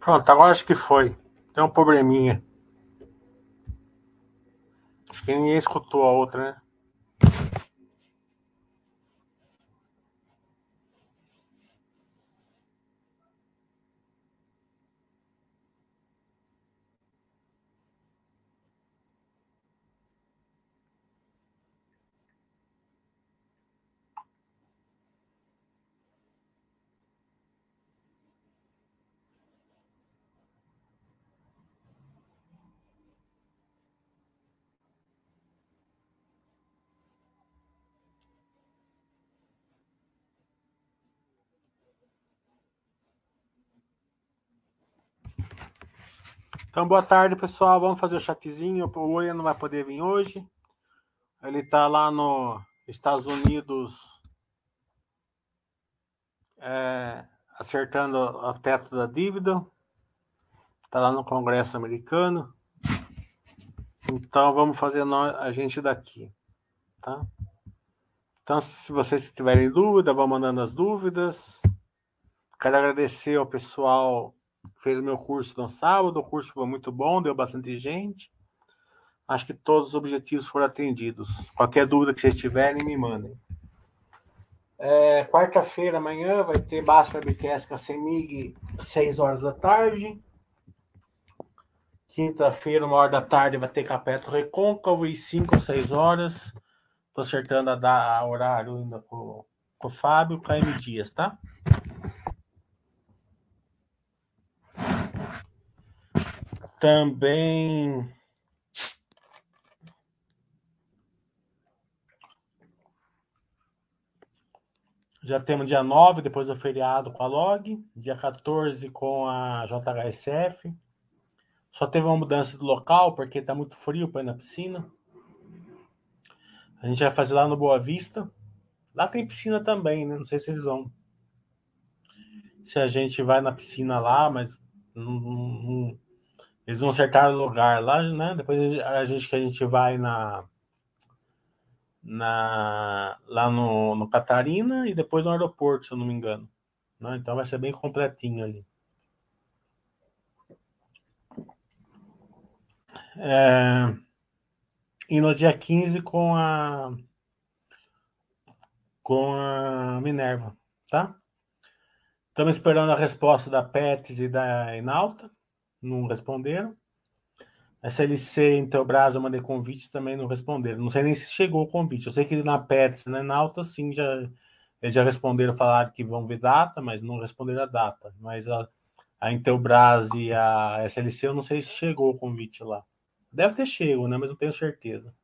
Pronto, agora acho que foi. Tem um probleminha. Acho que ninguém escutou a outra, né? Então, boa tarde, pessoal. Vamos fazer o chatzinho. O Oia não vai poder vir hoje. Ele está lá nos Estados Unidos é, acertando o teto da dívida. Está lá no Congresso americano. Então, vamos fazer a gente daqui. Tá? Então, se vocês tiverem dúvida, vão mandando as dúvidas. Quero agradecer ao pessoal fez meu curso no sábado, o curso foi muito bom, deu bastante gente. Acho que todos os objetivos foram atendidos. Qualquer dúvida que vocês tiverem, me mandem. É, Quarta-feira, amanhã, vai ter Basta Webcast com a Semig, 6 horas da tarde. Quinta-feira, uma hora da tarde, vai ter Capeto Recôncavo e 5 ou 6 horas. Estou acertando a, dar, a horário ainda com, com o Fábio, com a M Dias, tá? Também Já temos dia 9, depois do feriado com a Log, dia 14 com a JHSF. Só teve uma mudança do local, porque está muito frio para ir na piscina. A gente vai fazer lá no Boa Vista. Lá tem piscina também, né? Não sei se eles vão. Se a gente vai na piscina lá, mas não, não, eles vão acertar o lugar lá, né? Depois a gente que a gente vai na, na lá no, no Catarina e depois no aeroporto, se eu não me engano. Né? Então vai ser bem completinho ali. É, e no dia 15 com a com a Minerva, tá? Estamos esperando a resposta da Pets e da Enalta não responderam. SLC, Intelbras, eu mandei convite também não responderam. Não sei nem se chegou o convite. Eu sei que na Pets, né, na Alta, sim, já, eles já responderam, falaram que vão ver data, mas não responderam a data. Mas a, a Intelbras e a SLC, eu não sei se chegou o convite lá. Deve ter chego, né, mas não tenho certeza.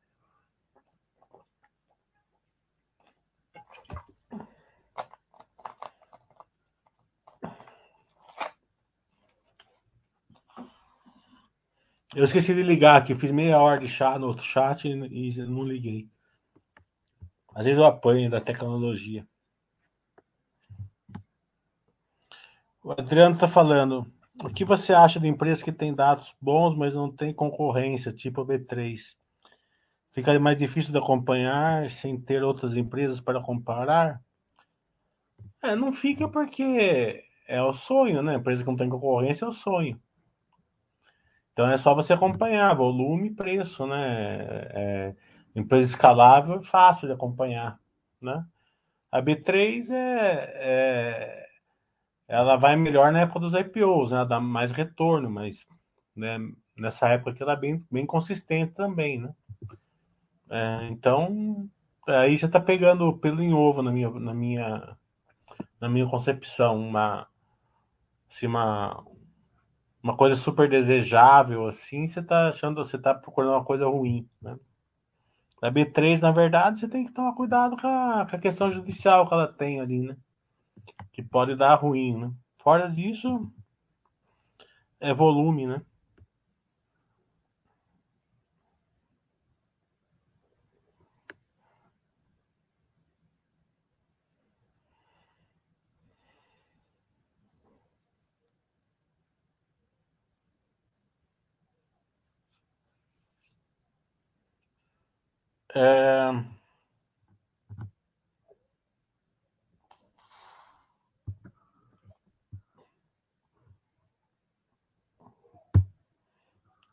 Eu esqueci de ligar aqui, fiz meia hora de chat no outro chat e, e não liguei. Às vezes eu apanho da tecnologia. O Adriano está falando. O que você acha de empresas que têm dados bons, mas não tem concorrência, tipo a B3? Fica mais difícil de acompanhar sem ter outras empresas para comparar? É, não fica porque é o sonho, né? Empresa que não tem concorrência é o sonho. Então é só você acompanhar volume e preço, né? É, empresa escalável é fácil de acompanhar, né? A B3 é, é ela vai melhor na época dos IPOs, né? Dá mais retorno, mas né, nessa época que ela é bem, bem consistente também, né? É, então aí você está pegando pelo em ovo na minha, na minha, na minha concepção, uma, assim, uma, uma coisa super desejável assim, você está achando, você está procurando uma coisa ruim, né? A B3, na verdade, você tem que tomar cuidado com a, com a questão judicial que ela tem ali, né? Que pode dar ruim, né? Fora disso, é volume, né? É...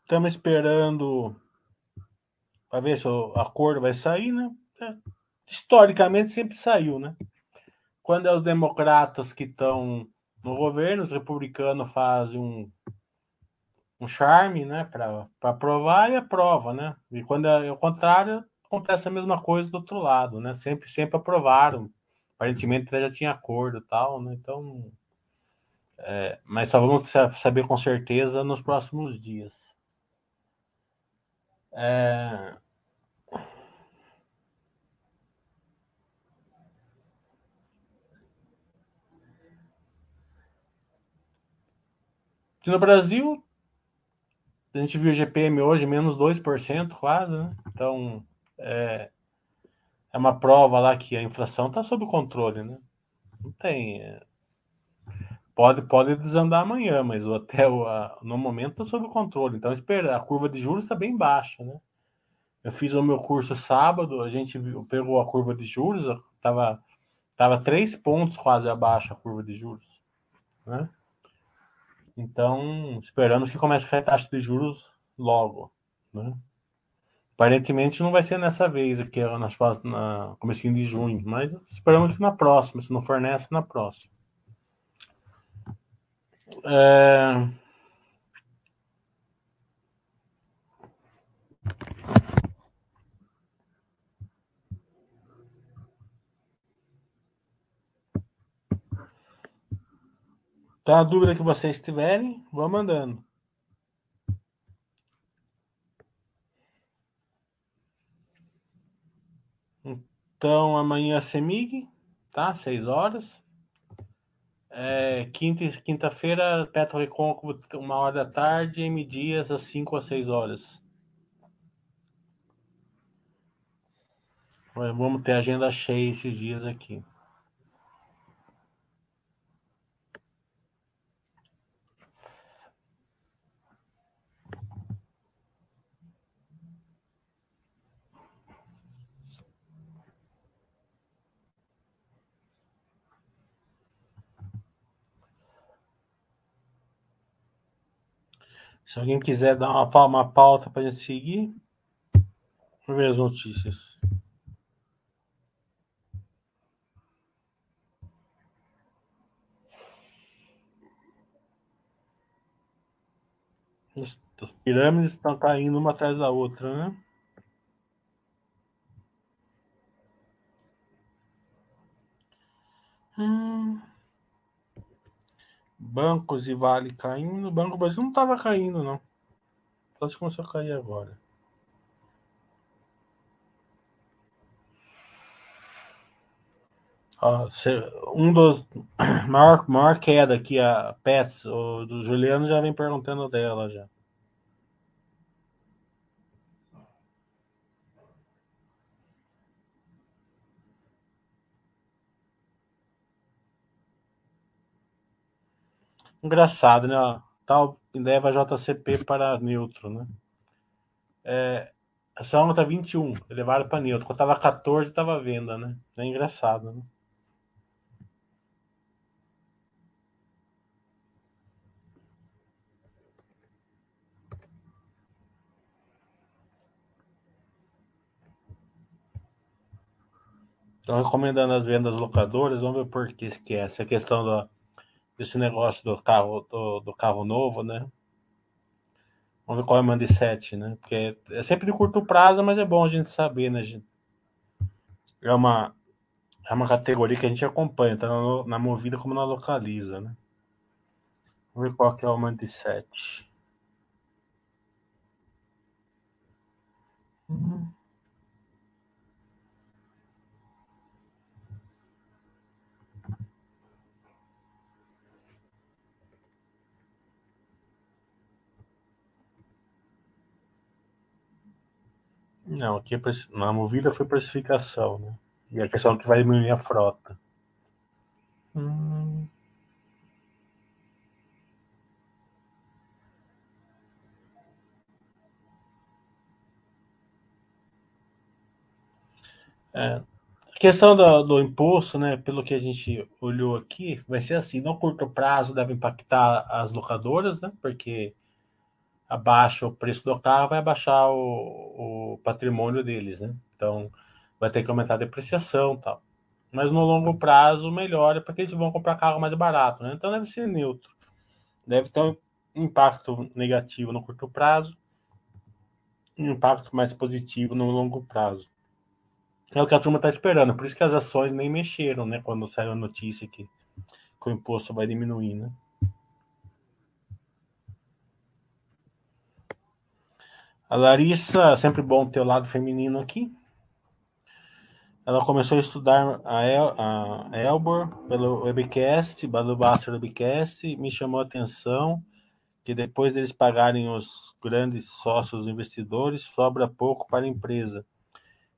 estamos esperando para ver se o acordo vai sair, né? É, historicamente sempre saiu, né? Quando é os democratas que estão no governo, os republicanos fazem um, um charme, né, para aprovar e aprova, né? E quando é o contrário, acontece a mesma coisa do outro lado, né? Sempre, sempre aprovaram. Aparentemente já tinha acordo e tal, né? Então, é, mas só vamos saber com certeza nos próximos dias. É... no Brasil, a gente viu o GPM hoje menos 2% quase, né? Então, é, é uma prova lá que a inflação está sob controle, né? Não tem. É, pode, pode desandar amanhã, mas o, a, no momento está sob controle. Então, espera, a curva de juros está bem baixa, né? Eu fiz o meu curso sábado, a gente pegou a curva de juros, estava tava três pontos quase abaixo a curva de juros, né? Então, esperamos que comece a cair a taxa de juros logo, né? Aparentemente não vai ser nessa vez aqui, na, na comecinho de junho, mas esperamos que na próxima, se não for nessa, na próxima. É... Então, a dúvida que vocês tiverem, vão mandando. Então, amanhã CEMIG, tá? 6 horas. É, quinta quinta-feira, Petro Recôncavo, uma hora da tarde, M Dias, às 5 às 6 horas. Vamos ter agenda cheia esses dias aqui. Se alguém quiser dar uma, uma pauta para a gente seguir, vamos ver as notícias. As pirâmides estão caindo uma atrás da outra, né? Hum. Bancos e Vale caindo. Banco Brasil não estava caindo, não. Só que começou a cair agora. Um dos maior, maior queda aqui, a Pets, o do Juliano já vem perguntando dela já. Engraçado, né? Tal leva JCP para neutro, né? É, essa onda tá 21, elevaram para neutro. Quando tava 14, tava venda, né? É engraçado, né? Estão recomendando as vendas locadoras, vamos ver por que esquece. A questão da, desse negócio do carro, do, do carro novo, né? Vamos ver qual é o mindset, né? Porque é sempre de curto prazo, mas é bom a gente saber, né? Gente? É uma, é uma categoria que a gente acompanha, tá na, na movida como na localiza, né? Vamos ver qual que é o mindset. Uhum. Não, aqui é na movida foi precificação, né? E a questão é que vai diminuir a frota. Hum. É, a questão do, do, imposto, né, pelo que a gente olhou aqui, vai ser assim, no curto prazo deve impactar as locadoras, né, porque abaixa o preço do carro, vai abaixar o, o patrimônio deles, né? Então, vai ter que aumentar a depreciação tal. Mas no longo prazo melhora porque eles vão comprar carro mais barato, né? Então deve ser neutro. Deve ter um impacto negativo no curto prazo um impacto mais positivo no longo prazo. É o que a turma está esperando. Por isso que as ações nem mexeram, né? Quando saiu a notícia que, que o imposto vai diminuir, né? A Larissa, sempre bom ter o lado feminino aqui. Ela começou a estudar a, El, a Elbor pelo webcast, pelo Baster Webcast, me chamou a atenção que depois deles pagarem os grandes sócios investidores, sobra pouco para a empresa.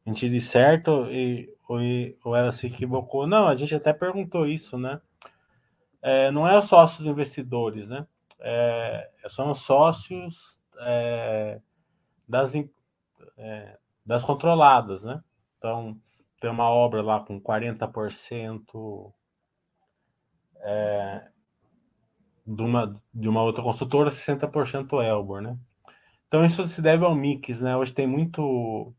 A gente disse certo e, ou, ou ela se equivocou? Não, a gente até perguntou isso, né? É, não é os sócios investidores, né? É, são os sócios é, das, é, das controladas, né? Então, tem uma obra lá com 40% é, de, uma, de uma outra construtora, 60% Elbor, né? Então, isso se deve ao mix, né? Hoje tem muito...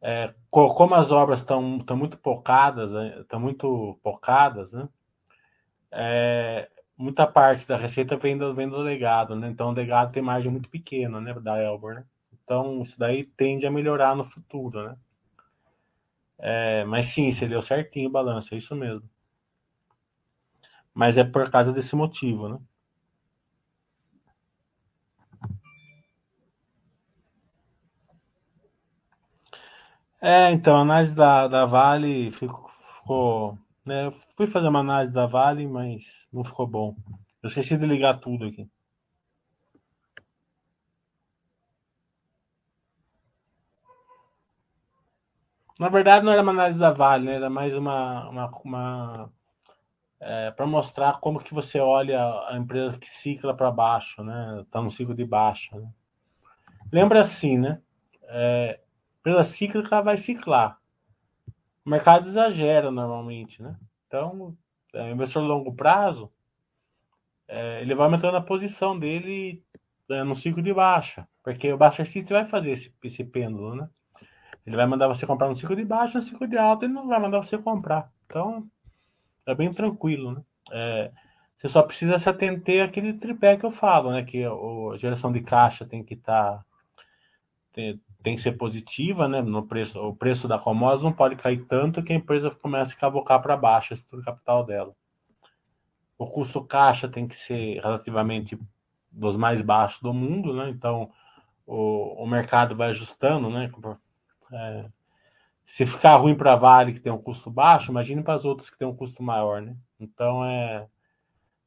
É, como as obras estão muito focadas, estão muito focadas, né? É, muita parte da receita vem do, vem do legado, né? Então o legado tem margem muito pequena, né, da Elbor, né? Então, isso daí tende a melhorar no futuro, né? É, mas sim, você deu certinho o balanço, é isso mesmo. Mas é por causa desse motivo, né? É, então, a análise da, da Vale ficou. ficou né? Fui fazer uma análise da Vale, mas não ficou bom. Eu esqueci de ligar tudo aqui. Na verdade, não era uma análise da Vale, né? era mais uma, uma, uma é, para mostrar como que você olha a empresa que cicla para baixo, né? Está no ciclo de baixo. Né? Lembra assim, né? É, empresa cíclica vai ciclar. O mercado exagera normalmente, né? Então, é, investidor longo prazo, é, ele vai aumentando a posição dele é, no ciclo de baixa, porque o Buster System vai fazer esse, esse pêndulo, né? Ele vai mandar você comprar no ciclo de baixo, no ciclo de alta, ele não vai mandar você comprar. Então, é bem tranquilo, né? É, você só precisa se atentar àquele tripé que eu falo, né? Que a geração de caixa tem que estar. Tá, tem, que ser positiva, né? No preço, o preço da commodity não pode cair tanto que a empresa comece a cavocar para baixo a estrutura capital dela. O custo caixa tem que ser relativamente dos mais baixos do mundo, né? Então, o, o mercado vai ajustando, né? É, se ficar ruim para a Vale, que tem um custo baixo, imagine para as outras que tem um custo maior, né? Então, é,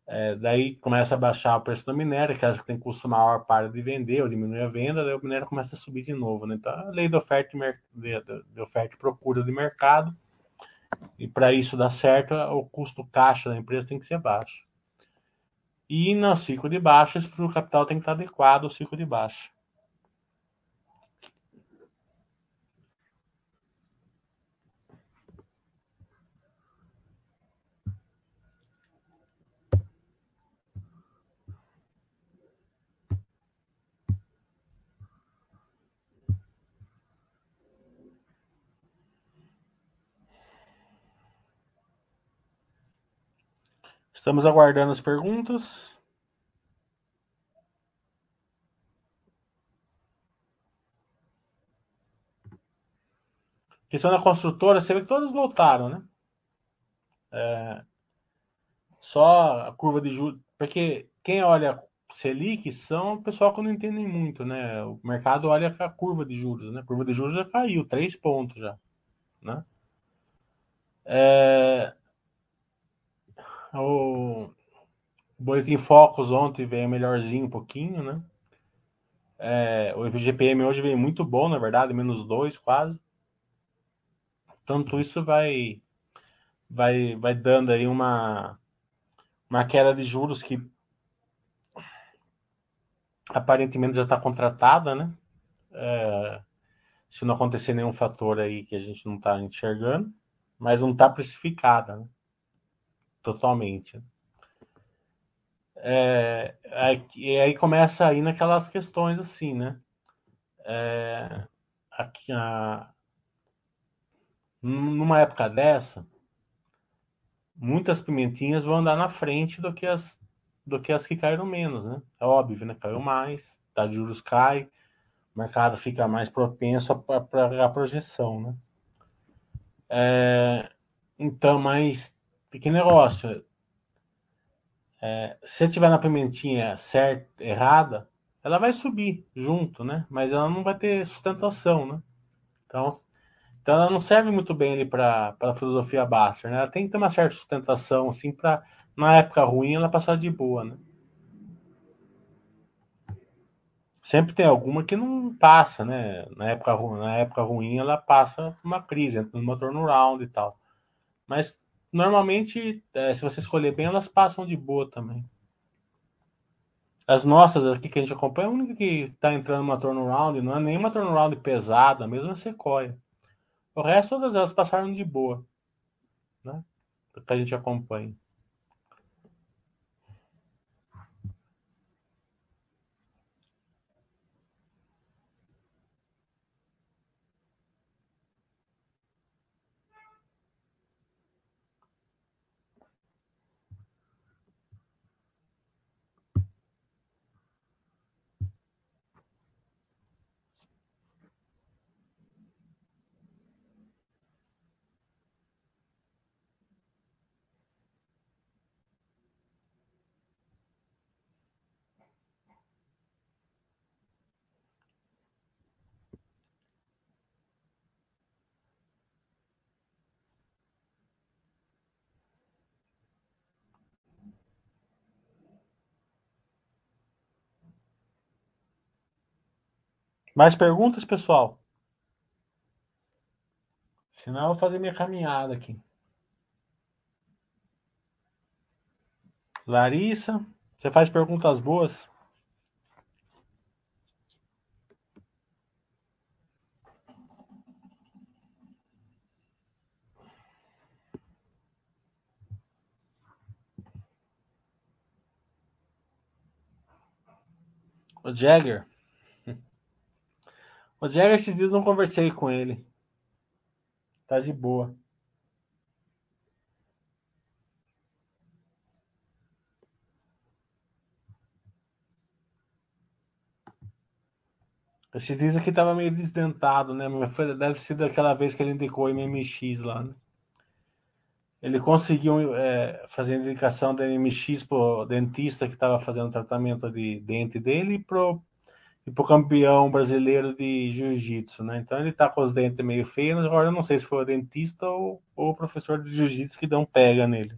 é, daí começa a baixar o preço do minério, que as que tem custo maior para de vender ou diminui a venda, daí o minério começa a subir de novo, né? Então, a lei de oferta de, oferta e procura de mercado, e para isso dar certo, o custo caixa da empresa tem que ser baixo. E no ciclo de baixa, o capital tem que estar adequado ao ciclo de baixa. Estamos aguardando as perguntas. Questão da construtora, você vê que todos voltaram, né? É, só a curva de juros, porque quem olha Selic são o pessoal que não entendem muito, né? O mercado olha a curva de juros, né? A curva de juros já caiu, três pontos já, né? É, o Boletim Focus ontem veio melhorzinho um pouquinho, né? É, o IGPM hoje veio muito bom, na verdade, menos dois quase. Tanto isso vai vai vai dando aí uma uma queda de juros que aparentemente já está contratada, né? É, se não acontecer nenhum fator aí que a gente não está enxergando, mas não está precificada, né? Totalmente. É, e aí começa aí naquelas questões assim, né? É, aqui, a, numa época dessa, muitas pimentinhas vão andar na frente do que as, do que, as que caíram menos, né? É óbvio, né? Caiu mais, tá juros cai, o mercado fica mais propenso para a projeção, né? É, então, mas que negócio? É, se tiver na pimentinha certa, errada, ela vai subir junto, né? Mas ela não vai ter sustentação, né? Então, então ela não serve muito bem ali para a filosofia Baster, né? Ela tem que ter uma certa sustentação, assim, para na época ruim ela passar de boa, né? Sempre tem alguma que não passa, né? Na época, na época ruim ela passa uma crise, entra numa turnaround e tal. Mas normalmente, é, se você escolher bem, elas passam de boa também. As nossas aqui que a gente acompanha, a única que está entrando numa turnaround não é nenhuma turnaround pesada, mesmo a Sequoia. O resto, todas elas passaram de boa, né? Que a gente acompanha. Mais perguntas, pessoal? Senão eu vou fazer minha caminhada aqui. Larissa, você faz perguntas boas? O Jagger. O Jagger, esses dias não conversei com ele. Tá de boa. Esses dias aqui tava meio desdentado, né? Deve ser daquela vez que ele indicou o MMX lá, né? Ele conseguiu é, fazer a indicação da MMX pro dentista que estava fazendo tratamento de dente dele e pro e pro campeão brasileiro de jiu-jitsu, né? Então ele tá com os dentes meio feios, agora eu não sei se foi o dentista ou, ou o professor de jiu-jitsu que dão pega nele.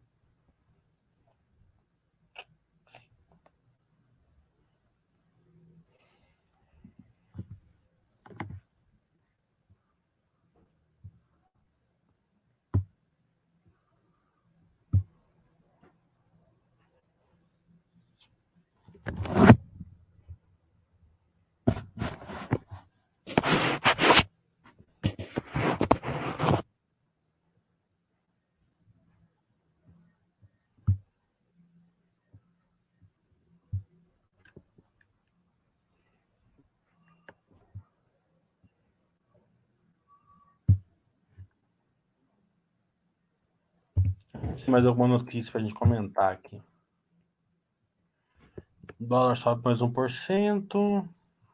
Tem mais alguma notícia para a gente comentar aqui? O dólar sobe mais 1%,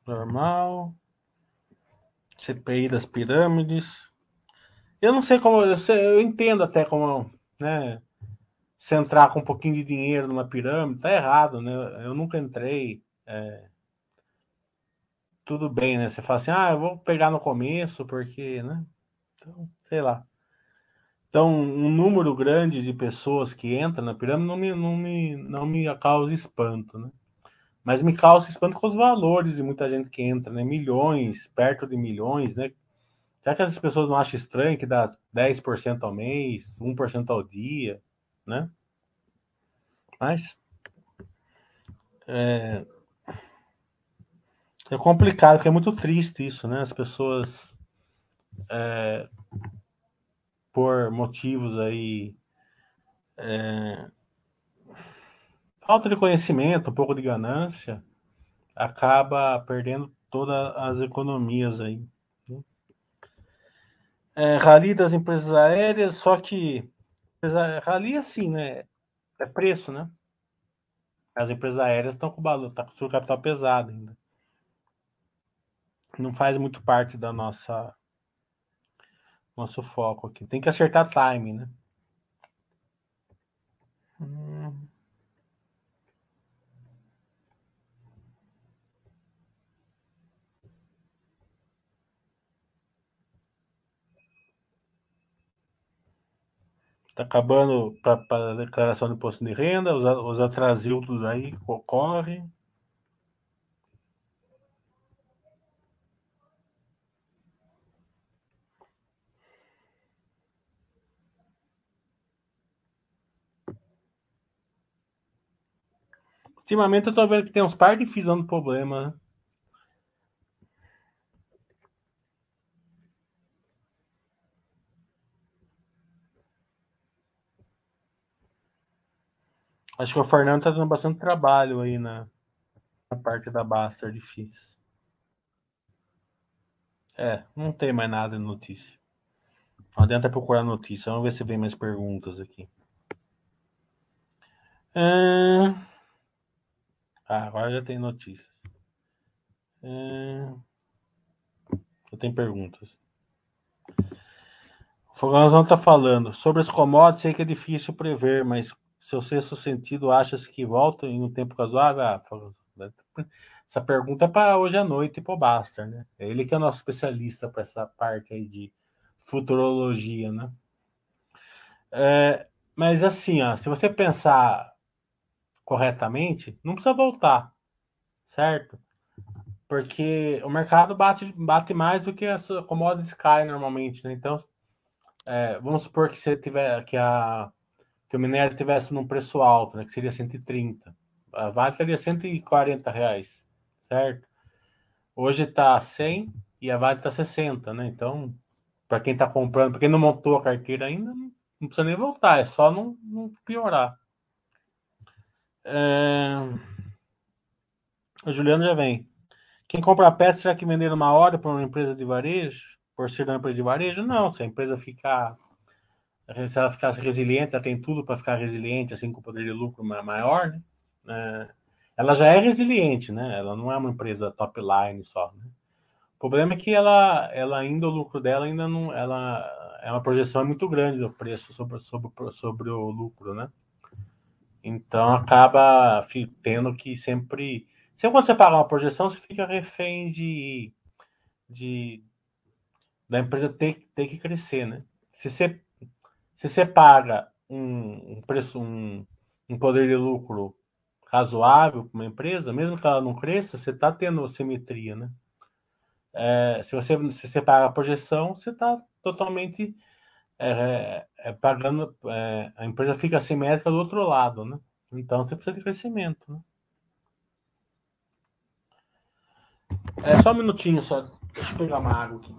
normal. CPI das pirâmides. Eu não sei como, eu, sei, eu entendo até como, né, se entrar com um pouquinho de dinheiro numa pirâmide, tá errado, né? Eu nunca entrei. É, tudo bem, né? Você fala assim, ah, eu vou pegar no começo, porque, né? Então, sei lá. Então, um número grande de pessoas que entram na pirâmide não me, não me, não me causa espanto, né? Mas me causa espanto com os valores de muita gente que entra, né? Milhões, perto de milhões, né? Será que as pessoas não acham estranho que dá 10% ao mês, 1% ao dia, né? Mas é, é complicado, porque é muito triste isso, né? As pessoas é, por motivos aí é, falta de conhecimento, um pouco de ganância, acaba perdendo todas as economias aí. Né? É, rally das empresas aéreas, só que rally assim, né? É preço, né? As empresas aéreas estão com o valor, tá com o seu capital pesado ainda. Não faz muito parte da nossa nosso foco aqui. Tem que acertar time, né? Hum. Está acabando para a declaração de imposto de renda, os, os atrasildos aí ocorrem. Ultimamente eu tô vendo que tem uns par de FIIs dando problema, né? Acho que o Fernando tá dando bastante trabalho aí na, na parte da Baster de FIIs. É, não tem mais nada de notícia. Não adianta procurar notícia. Vamos ver se vem mais perguntas aqui. É... Ah, agora já tem notícias. É... Já tem perguntas. O Fogãozão está falando sobre os commodities, sei que é difícil prever, mas seu sexto sentido achas que volta em um tempo razoável? Ah, essa pergunta é para hoje à noite e para o Baster, né? É ele que é nosso especialista para essa parte aí de futurologia, né? É, mas assim, ó, se você pensar corretamente, não precisa voltar, certo? Porque o mercado bate, bate mais do que as commodities caem normalmente, né? Então, é, vamos supor que você tiver que a que o minério tivesse num preço alto, né, que seria 130. A Vale teria 140 reais, certo? Hoje está 100 e a Vale está 60, né? Então, para quem está comprando, para quem não montou a carteira ainda, não precisa nem voltar, é só não, não piorar. É... O Juliano já vem. Quem compra a peça, será que vender uma hora para uma empresa de varejo? Por ser uma empresa de varejo? Não, se a empresa ficar se ela ficar resiliente, ela tem tudo para ficar resiliente, assim, com poder de lucro maior, né? É, ela já é resiliente, né? Ela não é uma empresa top line só, né? O problema é que ela, ela ainda, o lucro dela ainda não, ela é uma projeção muito grande do preço sobre, sobre, sobre o lucro, né? Então acaba tendo que sempre, sempre quando você paga uma projeção, você fica refém de, de da empresa ter, ter que crescer, né? Se você se você paga um, um preço, um, um poder de lucro razoável para uma empresa, mesmo que ela não cresça, você está tendo simetria, né? É, se, você, se paga a projeção, você está totalmente é, é, pagando, é, a empresa fica assimétrica do outro lado, né? Então você precisa de crescimento, né? É só um minutinho só, deixa eu pegar uma água aqui.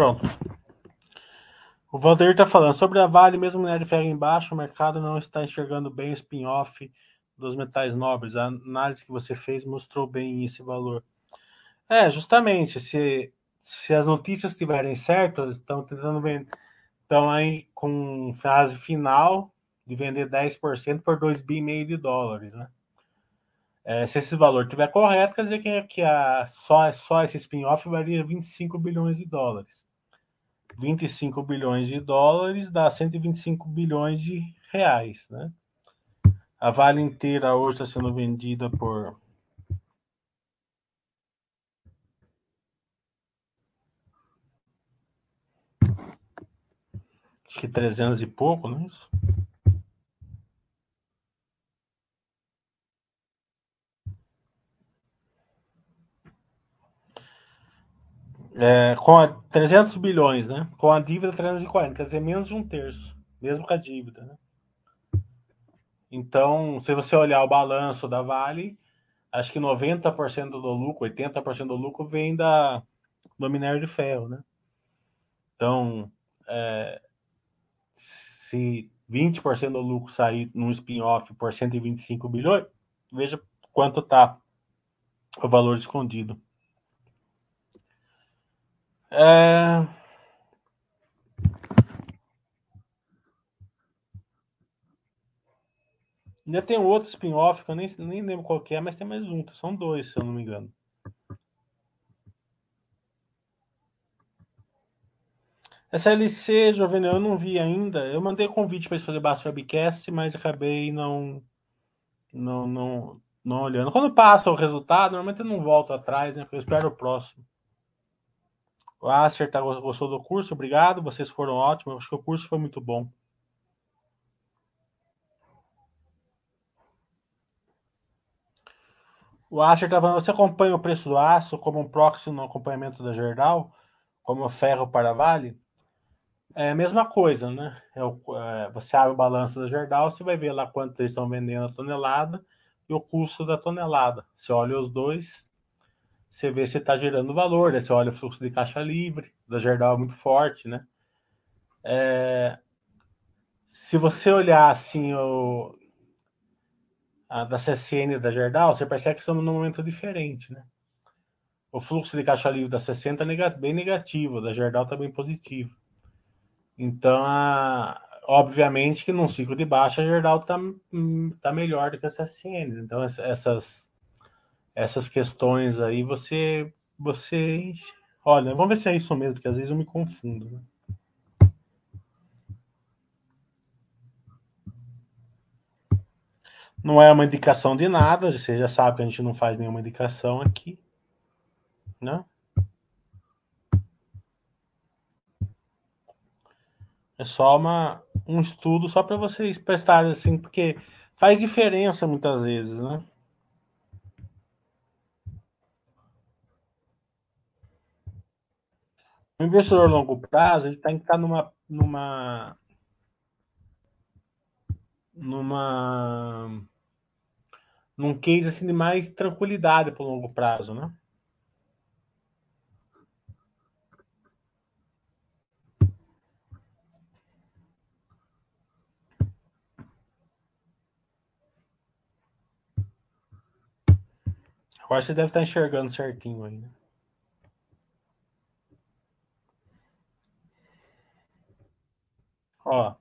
Pronto. O Valdir está falando sobre a Vale, mesmo minério de ferro embaixo, o mercado não está enxergando bem o spin-off dos metais nobres. A análise que você fez mostrou bem esse valor. É, justamente, se, se as notícias estiverem certas, estão tentando vender, estão aí com fase final de vender 10% por 2,5 bi de dólares, né? É, se esse valor estiver correto, quer dizer que, que a, só, só esse spin-off valia 25 bilhões de dólares. 25 bilhões de dólares dá 125 bilhões de reais, né? A Vale inteira hoje está sendo vendida por acho que 300 e pouco, não é isso? É, com a 300 bilhões, né? Com a dívida 340, quer dizer, menos de um terço, mesmo com a dívida, né? Então, se você olhar o balanço da Vale, acho que 90% do lucro, 80% do lucro vem da, do minério de ferro, né? Então, é, se 20% do lucro sair num spin-off por 125 bilhões, veja quanto está o valor escondido. É... Ainda tem outro spin-off que eu nem, nem lembro qual é, mas tem mais um. São dois, se eu não me engano. Essa LC, Jovenel, eu não vi ainda. Eu mandei convite para eles fazer Basta Webcast, mas acabei não, não, não, não olhando. Quando passa o resultado, normalmente eu não volto atrás, né? Porque eu espero o próximo. O Acer tá, gostou do curso, obrigado. Vocês foram ótimos. Acho que o curso foi muito bom. O Acer está falando, você acompanha o preço do aço como um proxy no acompanhamento da Gerdau, como ferro para Vale? É a mesma coisa, né? É o, é, você abre o balanço da Gerdau, você vai ver lá quanto eles estão vendendo a tonelada e o custo da tonelada. Você olha os dois, você vê se está gerando valor, né? Você olha o fluxo de caixa livre, da Gerdau é muito forte, né? É, se você olhar assim o, a da CSN e da Gerdau, você percebe que estamos num momento diferente, né? O fluxo de caixa livre da 60 é bem negativo, da Gerdau está bem positivo. Então, a, obviamente que num ciclo de baixa, a Gerdau está tá melhor do que a CSN. Então, essas, essas questões aí, você, você... Olha, vamos ver se é isso mesmo, porque às vezes eu me confundo, né? Não é uma indicação de nada, você já sabe que a gente não faz nenhuma indicação aqui, né? É só uma, um estudo só para vocês prestarem assim, porque faz diferença muitas vezes, né? O investidor a longo prazo ele tem que estar numa, numa, numa, num case assim de mais tranquilidade para o longo prazo, né? Eu acho que deve estar enxergando certinho aí, né? Ó,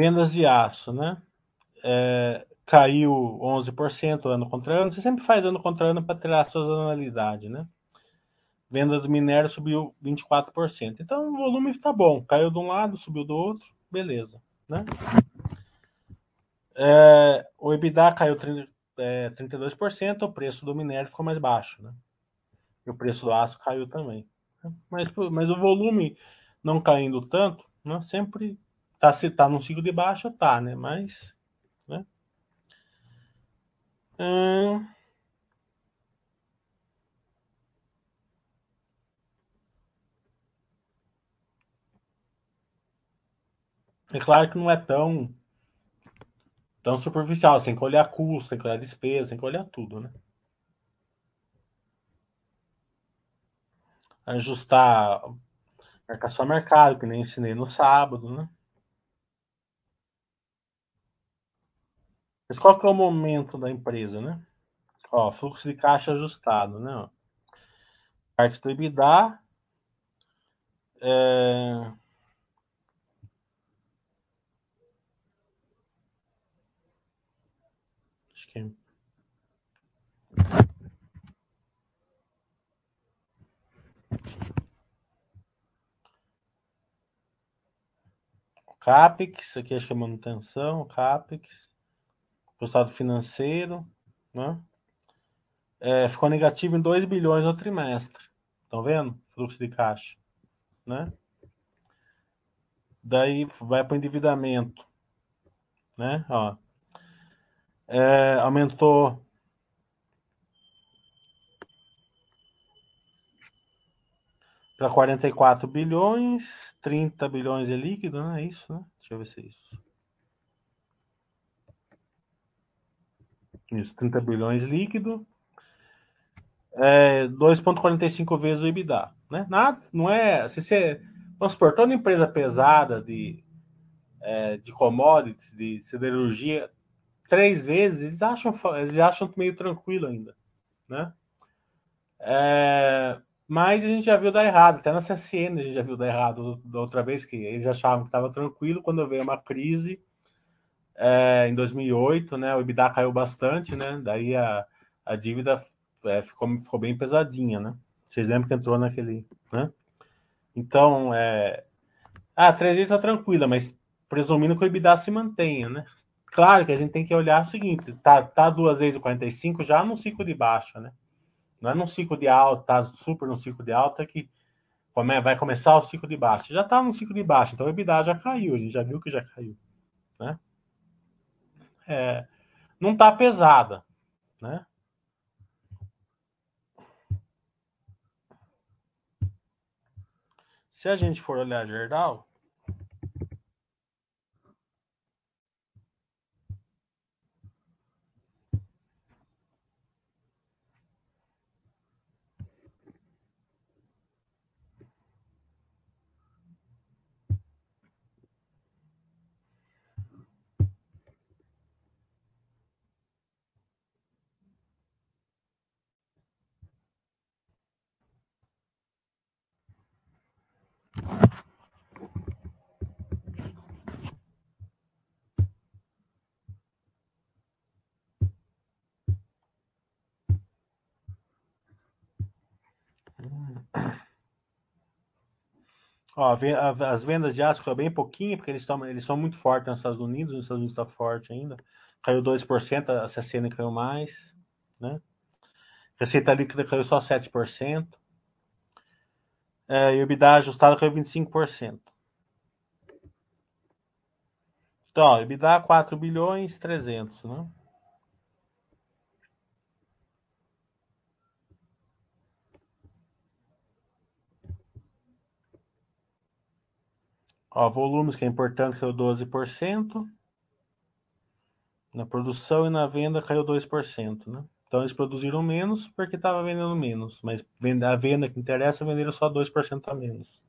vendas de aço, né? É, caiu 11% ano contra ano. Você sempre faz ano contra ano para tirar a sazonalidade, né? Venda do minério subiu 24%. Então o volume está bom. Caiu de um lado, subiu do outro, beleza, né? É, o EBITDA caiu é, 32%, o preço do minério ficou mais baixo, né? E o preço do aço caiu também. Mas, mas o volume não caindo tanto, né? sempre tá, se tá num ciclo de baixa, tá, né? Mas, né? Hum... É claro que não é tão tão superficial. Você tem que olhar custo, tem que olhar despesa, tem que olhar tudo, né? Ajustar marcação a mercado, que nem ensinei no sábado, né? Mas qual que é o momento da empresa, né? Ó, fluxo de caixa ajustado, né? Parte do EBITDA. É... Acho que... É CAPEX, aqui acho que é manutenção, CAPEX resultado financeiro, né? É, ficou negativo em 2 bilhões no trimestre. Estão vendo? Fluxo de caixa, né? Daí vai para o endividamento, né? Ó, é, aumentou para 44 bilhões, 30 bilhões é líquido, né? É isso, né? Deixa eu ver se é isso. Isso, 30 bilhões líquido. É 2,45 vezes o EBITDA. Né? Nada, não é. Se você. Vamos supor, toda empresa pesada de, é, de commodities, de siderurgia, três vezes, eles acham, eles acham meio tranquilo ainda. Né? É, mas a gente já viu dar errado, até na CSN a gente já viu dar errado da outra vez, que eles achavam que estava tranquilo, quando veio uma crise é, em 2008, né, o EBITDA caiu bastante, né, daí a, a dívida é, ficou, ficou bem pesadinha, né, vocês lembram que entrou naquele, né, então, é, ah, três vezes está tranquila, mas presumindo que o EBITDA se mantenha, né, claro que a gente tem que olhar o seguinte, tá, tá duas vezes o 45 já no ciclo de baixa, né, não é num ciclo de alta, tá super no ciclo de alta que vai começar o ciclo de baixa. Já está no ciclo de baixa, então o EBITDA já caiu, a gente já viu que já caiu. Né? É, não está pesada. Né? Se a gente for olhar Gerdau, Ó, as vendas de aço caiu bem pouquinho, porque eles, estão, eles são muito fortes nos Estados Unidos, nos Estados Unidos está forte ainda. Caiu 2%, a CCN caiu mais, né? Receita líquida caiu só 7%. É, e o EBITDA ajustado caiu 25%. Então, ó, EBITDA 4 bilhões 300, né? Ó, volumes que é importante caiu 12%. Na produção e na venda caiu 2%, né? Então eles produziram menos porque estava vendendo menos, mas a venda que interessa venderam só 2% a menos.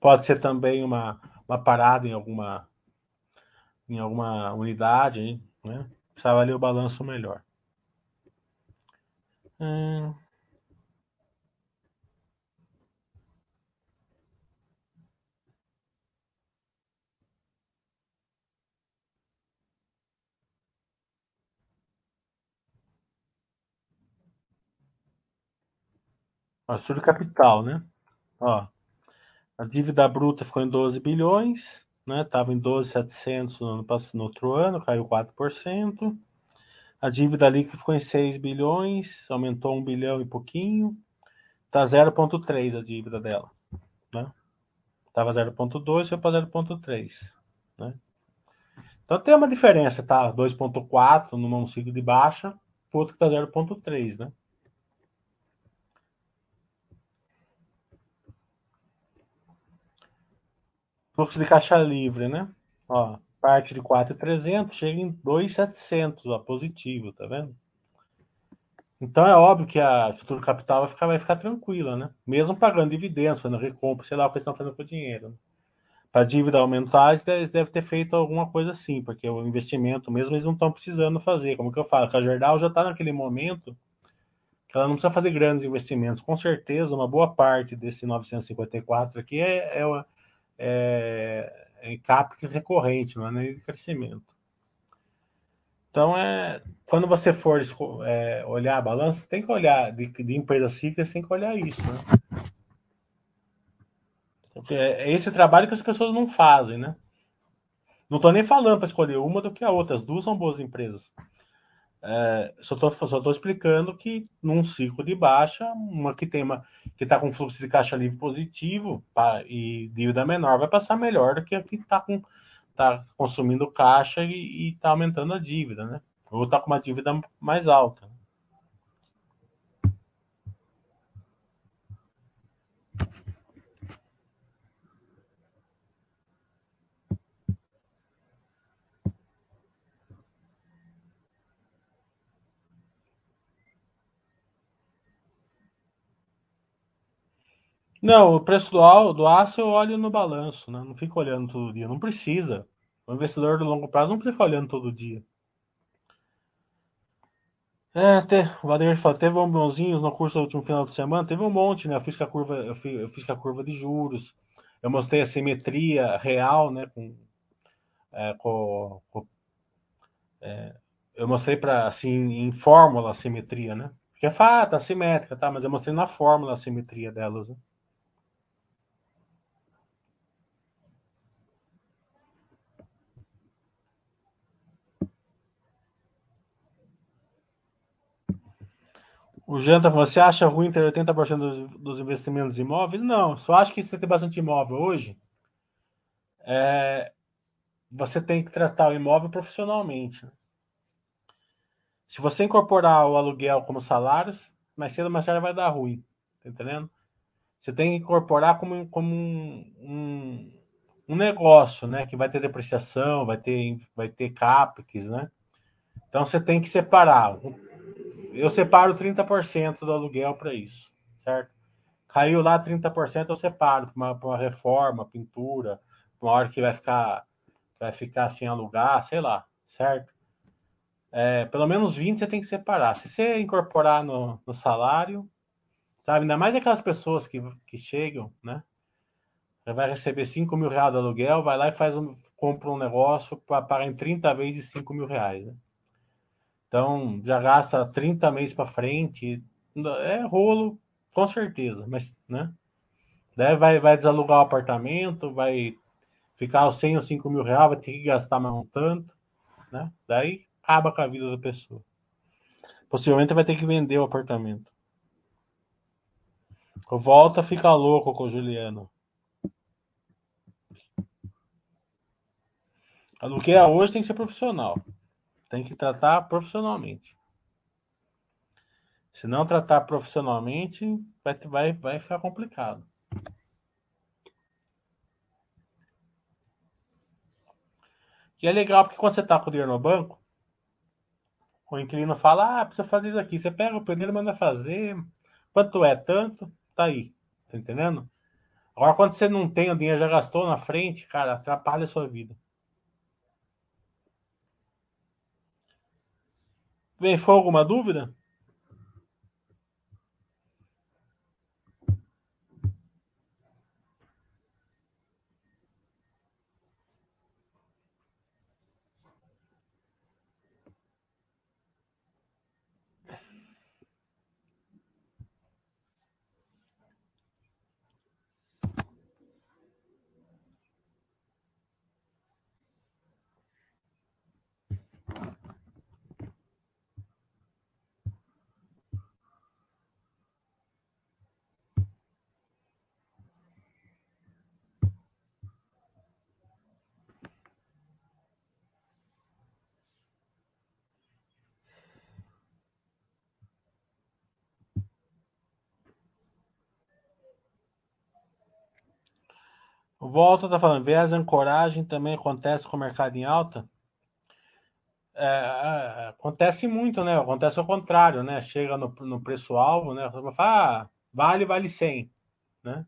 Pode ser também uma, uma parada em alguma em alguma unidade, né? Precisava ler o balanço melhor. Hum. Ó, capital, né? Ó, a dívida bruta ficou em 12 bilhões, né? Tava em 12.700 no, ano, no outro ano, caiu 4%. A dívida líquida ficou em 6 bilhões, aumentou 1 bilhão e pouquinho. Tá 0.3 a dívida dela, né? Tava 0.2, foi para 0.3, né? Então tem uma diferença, tá? 2.4 num ciclo de baixa, o outro que tá 0.3, né? Fluxo de caixa livre, né? Ó, parte de 4,300 chega em 2,700, ó, positivo, tá vendo? Então é óbvio que a estrutura capital vai ficar, vai ficar tranquila, né? Mesmo pagando dividendos, fazendo recompra, sei lá o que eles estão fazendo com o dinheiro. Né? Para a dívida aumentar, eles devem ter feito alguma coisa assim, porque o investimento mesmo eles não estão precisando fazer. Como que eu falo, a Jardal já está naquele momento que ela não precisa fazer grandes investimentos. Com certeza, uma boa parte desse 954 aqui é, é, é, em CAPEX recorrente, não é nem de crescimento. Então, é, quando você for é, olhar a balança, tem que olhar, de, de empresa cíclica, tem que olhar isso. Né? É esse trabalho que as pessoas não fazem, né? Não estou nem falando para escolher uma do que a outra, as duas são boas empresas. É, só estou explicando que num ciclo de baixa, uma que tem uma que está com fluxo de caixa livre positivo pra, e dívida menor vai passar melhor do que a que está com tá consumindo caixa e está aumentando a dívida, né? Ou está com uma dívida mais alta. Não, o preço do, do aço eu olho no balanço, né? Não fico olhando todo dia. Não precisa. O investidor de longo prazo não precisa ficar olhando todo dia. É, até, o Vladimir falou, teve um bonzinhos no curso do último final de semana, teve um monte, né? Eu fiz com a curva, eu fiz, eu fiz a curva de juros, eu mostrei a simetria real, né? Com, é, com, com é, eu mostrei para assim em fórmula a simetria, né? Porque é fato, assimétrica, tá? Mas eu mostrei na fórmula a simetria delas. Né? O Janta, você acha ruim ter 80% dos, dos investimentos imóveis? Não, só acho que você tem bastante imóvel hoje. É, você tem que tratar o imóvel profissionalmente. Se você incorporar o aluguel como salários, mais cedo ou mais tarde vai dar ruim. Tá entendendo? Você tem que incorporar como, como um, um, um negócio, né? Que vai ter depreciação, vai ter, vai ter CAPEX, né? Então você tem que separar eu separo 30% do aluguel para isso, certo? Caiu lá 30%, eu separo para uma, uma, reforma, pintura, uma hora que vai ficar, vai ficar sem alugar, sei lá, certo? É, pelo menos 20 você tem que separar. Se você incorporar no, no salário, sabe? Ainda mais aquelas pessoas que, que chegam, né? Você vai receber 5 mil reais do aluguel, vai lá e faz um, compra um negócio para pagar em 30 vezes 5 mil reais. Né? Então, já gasta 30 meses para frente. É rolo, com certeza, mas, né? Daí vai, vai desalugar o apartamento, vai ficar os 100 ou 5 mil reais, vai ter que gastar mais um tanto, né? Daí acaba com a vida da pessoa. Possivelmente vai ter que vender o apartamento. Volta fica louco com o Juliano. Aluguel hoje tem que ser profissional. Tem que tratar profissionalmente. Se não tratar profissionalmente, vai, vai, vai ficar complicado. E é legal porque quando você está com o dinheiro no banco, o inquilino fala: Ah, precisa fazer isso aqui. Você pega o primeiro, manda fazer. Quanto é? Tanto? Tá aí. Tá entendendo? Agora, quando você não tem o dinheiro, já gastou na frente, cara, atrapalha a sua vida. Bem, foi alguma dúvida? Volta está falando, viés ancoragem também acontece com o mercado em alta? É, é, acontece muito, né? Acontece ao contrário, né? Chega no, no preço-alvo, né? Fala, ah, vale, vale 100, né?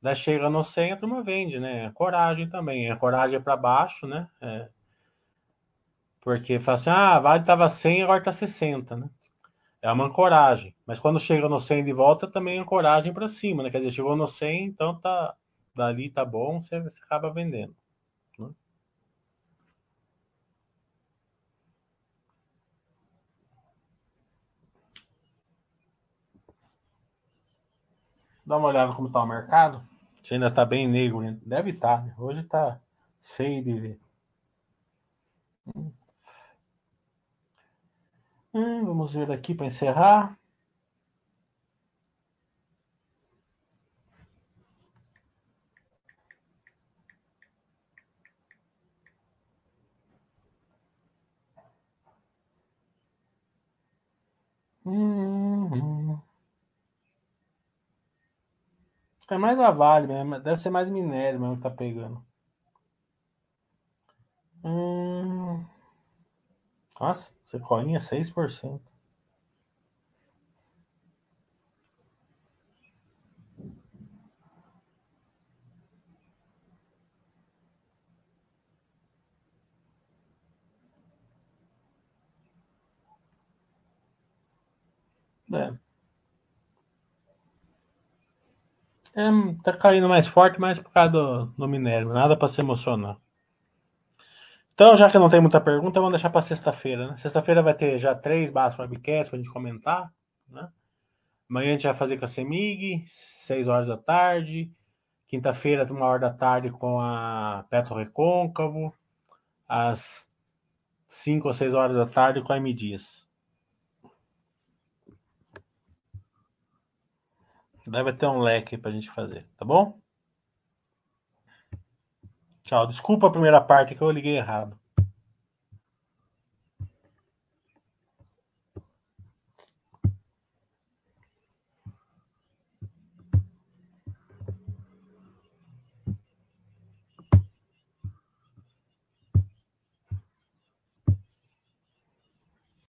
Daí chega no 100, a turma vende, né? Coragem também. A coragem é para baixo, né? É, porque fala assim, ah, vale estava 100, agora está 60, né? É uma ancoragem. Mas quando chega no 100 de volta, também é ancoragem para cima, né? Quer dizer, chegou no 100, então tá dali tá bom, você, você acaba vendendo. Né? Dá uma olhada como está o mercado. Se ainda tá bem negro, deve estar. Tá, né? Hoje tá feio de. Hum, vamos ver aqui para encerrar. É mais a Vale mesmo, deve ser mais minério mesmo que tá pegando. Hum... Nossa, Sequoia 6%. É. É, tá caindo mais forte, mas por causa do, do minério. Nada para se emocionar. Então, já que não tem muita pergunta, vamos deixar para sexta-feira. Né? Sexta-feira vai ter já três barras webcasts para a gente comentar. Né? Amanhã a gente vai fazer com a Semig, 6 horas da tarde. Quinta-feira, uma hora da tarde, com a Petro Recôncavo. Às 5 ou 6 horas da tarde, com a M Dias. Deve ter um leque para a gente fazer, tá bom? Tchau. Desculpa a primeira parte que eu liguei errado.